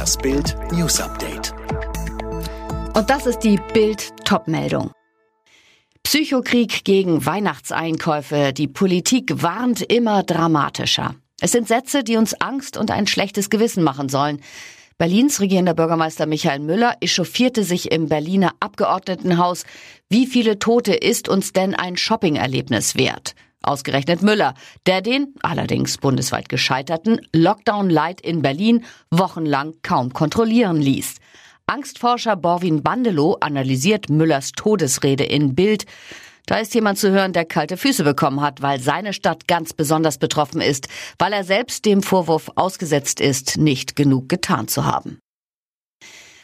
Das Bild News Update. Und das ist die Bild Topmeldung. Psychokrieg gegen Weihnachtseinkäufe. Die Politik warnt immer dramatischer. Es sind Sätze, die uns Angst und ein schlechtes Gewissen machen sollen. Berlins regierender Bürgermeister Michael Müller echauffierte sich im Berliner Abgeordnetenhaus. Wie viele Tote ist uns denn ein Shoppingerlebnis wert? Ausgerechnet Müller, der den, allerdings bundesweit gescheiterten, Lockdown Light in Berlin wochenlang kaum kontrollieren ließ. Angstforscher Borwin Bandelow analysiert Müllers Todesrede in Bild. Da ist jemand zu hören, der kalte Füße bekommen hat, weil seine Stadt ganz besonders betroffen ist, weil er selbst dem Vorwurf ausgesetzt ist, nicht genug getan zu haben.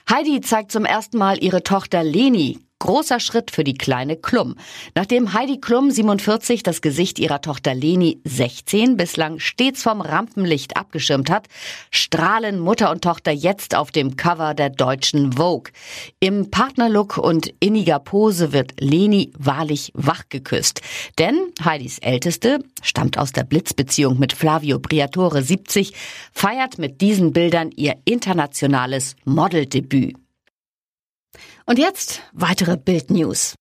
Heidi zeigt zum ersten Mal ihre Tochter Leni Großer Schritt für die kleine Klum. Nachdem Heidi Klum 47 das Gesicht ihrer Tochter Leni 16 bislang stets vom Rampenlicht abgeschirmt hat, strahlen Mutter und Tochter jetzt auf dem Cover der deutschen Vogue. Im Partnerlook und inniger Pose wird Leni wahrlich wachgeküsst. Denn Heidis Älteste stammt aus der Blitzbeziehung mit Flavio Briatore 70, feiert mit diesen Bildern ihr internationales Modeldebüt. Und jetzt weitere Bild-News.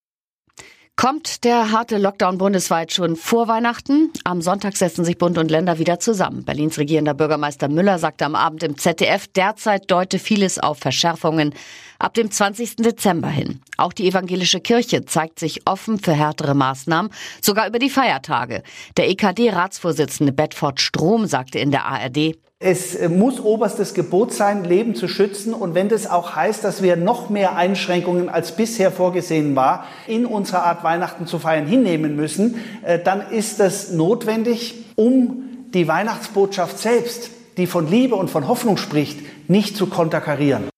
Kommt der harte Lockdown bundesweit schon vor Weihnachten? Am Sonntag setzen sich Bund und Länder wieder zusammen. Berlins regierender Bürgermeister Müller sagte am Abend im ZDF, derzeit deute vieles auf Verschärfungen ab dem 20. Dezember hin. Auch die evangelische Kirche zeigt sich offen für härtere Maßnahmen, sogar über die Feiertage. Der EKD-Ratsvorsitzende Bedford Strom sagte in der ARD, es äh, muss oberstes Gebot sein, Leben zu schützen. Und wenn das auch heißt, dass wir noch mehr Einschränkungen als bisher vorgesehen war, in unserer Art Weihnachten zu feiern, hinnehmen müssen, äh, dann ist das notwendig, um die Weihnachtsbotschaft selbst, die von Liebe und von Hoffnung spricht, nicht zu konterkarieren.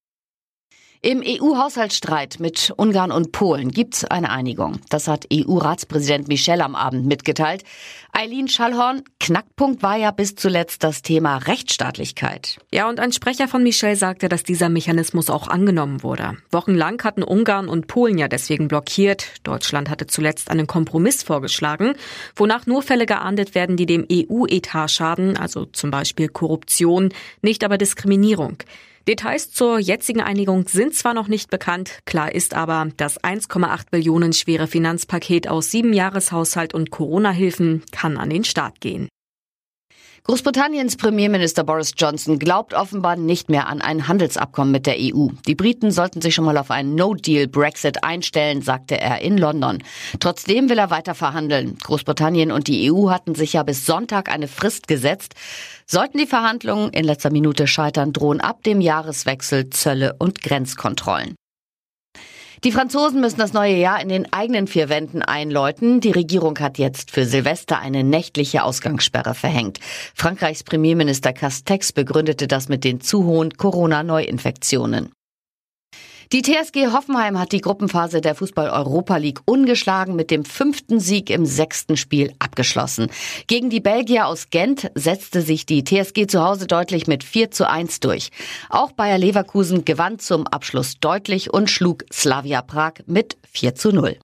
Im EU-Haushaltsstreit mit Ungarn und Polen gibt es eine Einigung. Das hat EU-Ratspräsident Michel am Abend mitgeteilt. Eileen Schallhorn, Knackpunkt war ja bis zuletzt das Thema Rechtsstaatlichkeit. Ja, und ein Sprecher von Michel sagte, dass dieser Mechanismus auch angenommen wurde. Wochenlang hatten Ungarn und Polen ja deswegen blockiert. Deutschland hatte zuletzt einen Kompromiss vorgeschlagen, wonach nur Fälle geahndet werden, die dem EU-Etat schaden, also zum Beispiel Korruption, nicht aber Diskriminierung. Details zur jetzigen Einigung sind zwar noch nicht bekannt, klar ist aber, das 1,8 Billionen schwere Finanzpaket aus sieben Jahreshaushalt und Corona-Hilfen kann an den Start gehen. Großbritanniens Premierminister Boris Johnson glaubt offenbar nicht mehr an ein Handelsabkommen mit der EU. Die Briten sollten sich schon mal auf einen No-Deal-Brexit einstellen, sagte er in London. Trotzdem will er weiter verhandeln. Großbritannien und die EU hatten sich ja bis Sonntag eine Frist gesetzt. Sollten die Verhandlungen in letzter Minute scheitern, drohen ab dem Jahreswechsel Zölle und Grenzkontrollen. Die Franzosen müssen das neue Jahr in den eigenen vier Wänden einläuten. Die Regierung hat jetzt für Silvester eine nächtliche Ausgangssperre verhängt. Frankreichs Premierminister Castex begründete das mit den zu hohen Corona-Neuinfektionen. Die TSG Hoffenheim hat die Gruppenphase der Fußball-Europa League ungeschlagen mit dem fünften Sieg im sechsten Spiel abgeschlossen. Gegen die Belgier aus Gent setzte sich die TSG zu Hause deutlich mit 4 zu 1 durch. Auch Bayer Leverkusen gewann zum Abschluss deutlich und schlug Slavia Prag mit 4 zu 0.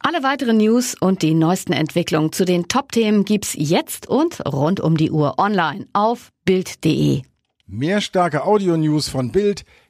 Alle weiteren News und die neuesten Entwicklungen zu den Top-Themen gibt's jetzt und rund um die Uhr online auf Bild.de. Mehr starke Audio-News von Bild